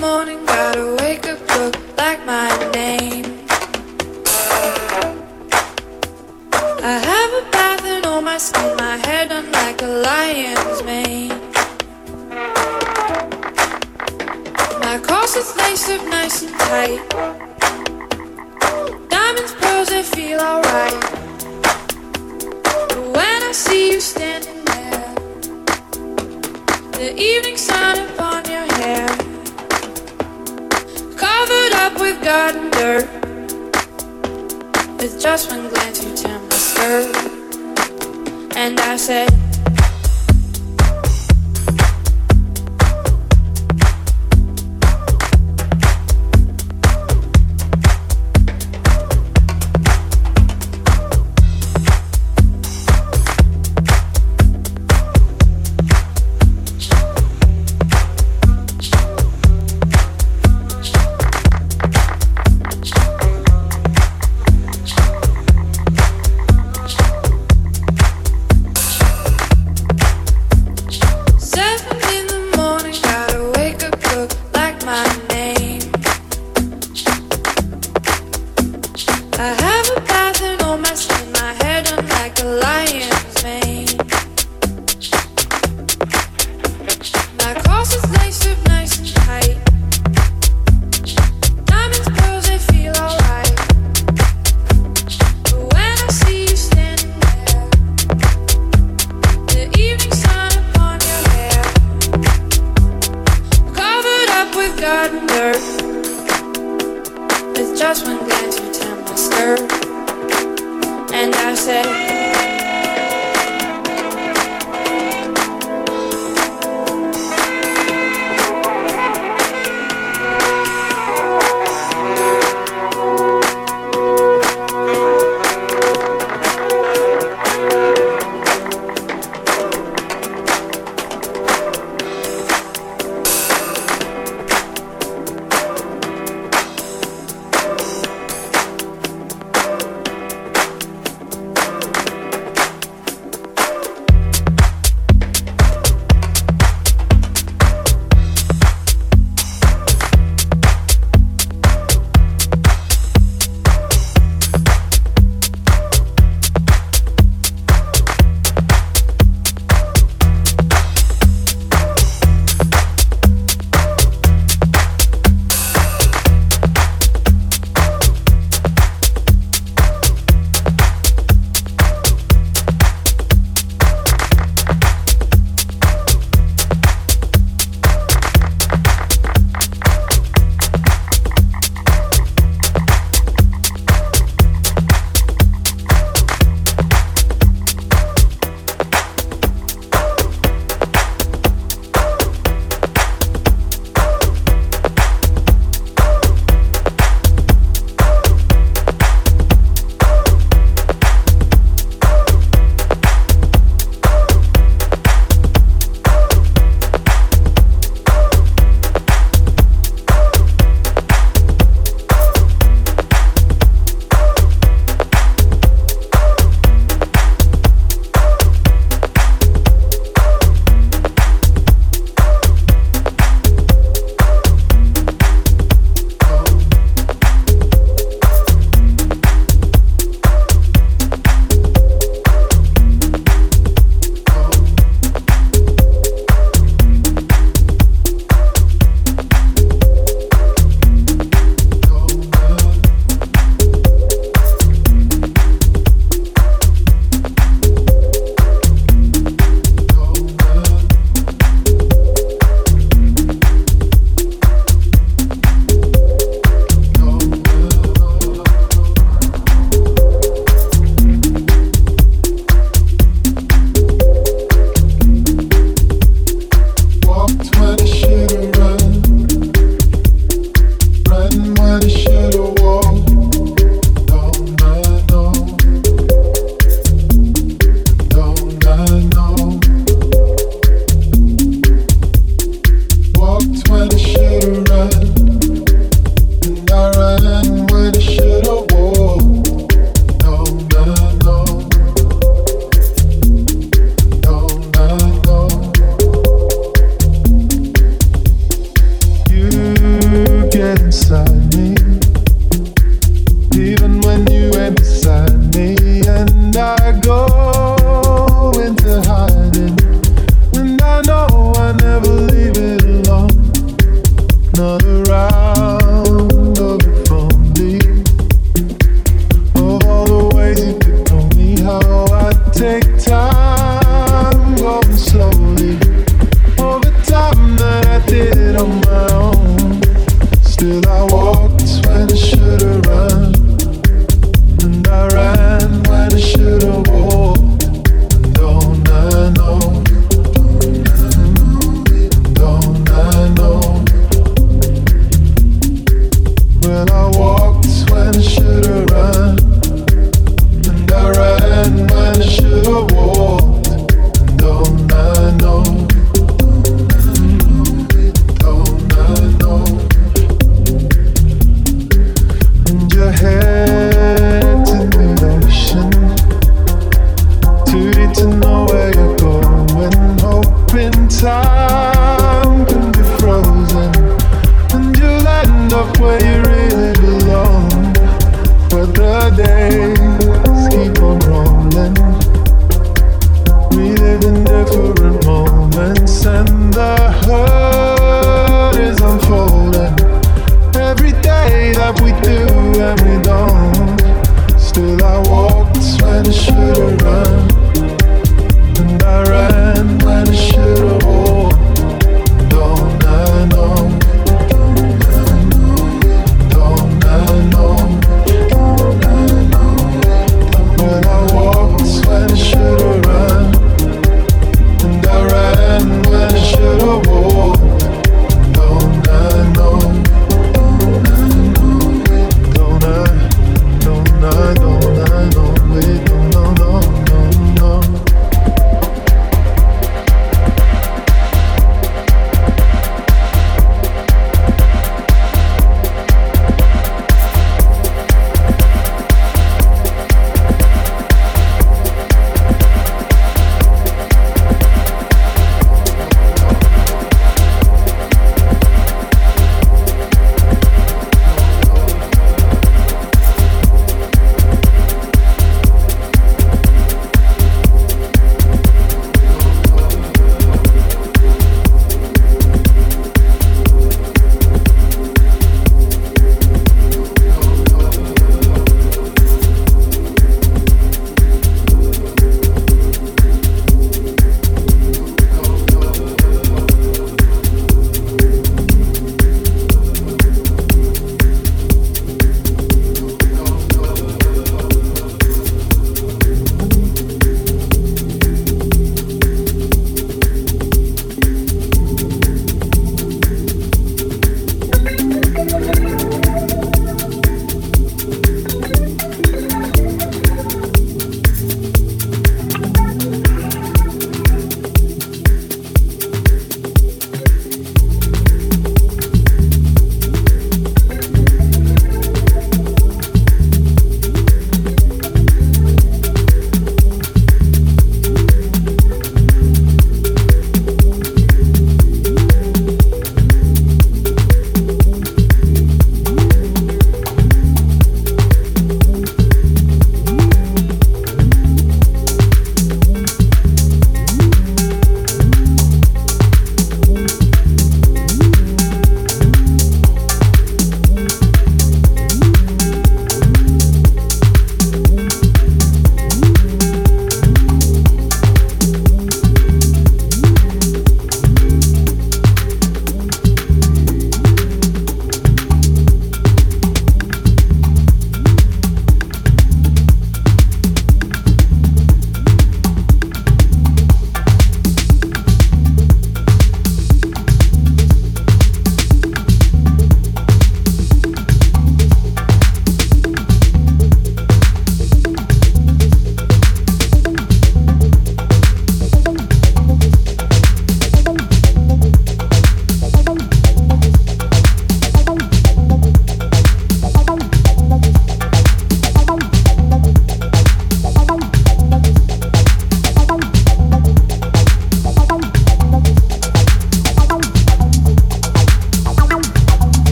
morning, gotta wake up, look like my name. I have a bath and all my skin, my hair done like a lion's mane. My corsets laced up nice and tight. Diamonds, pearls, they feel alright. But when I see you standing there, the evening sun upon your covered up with garden dirt. With just one glance, you turn my skirt, and I said.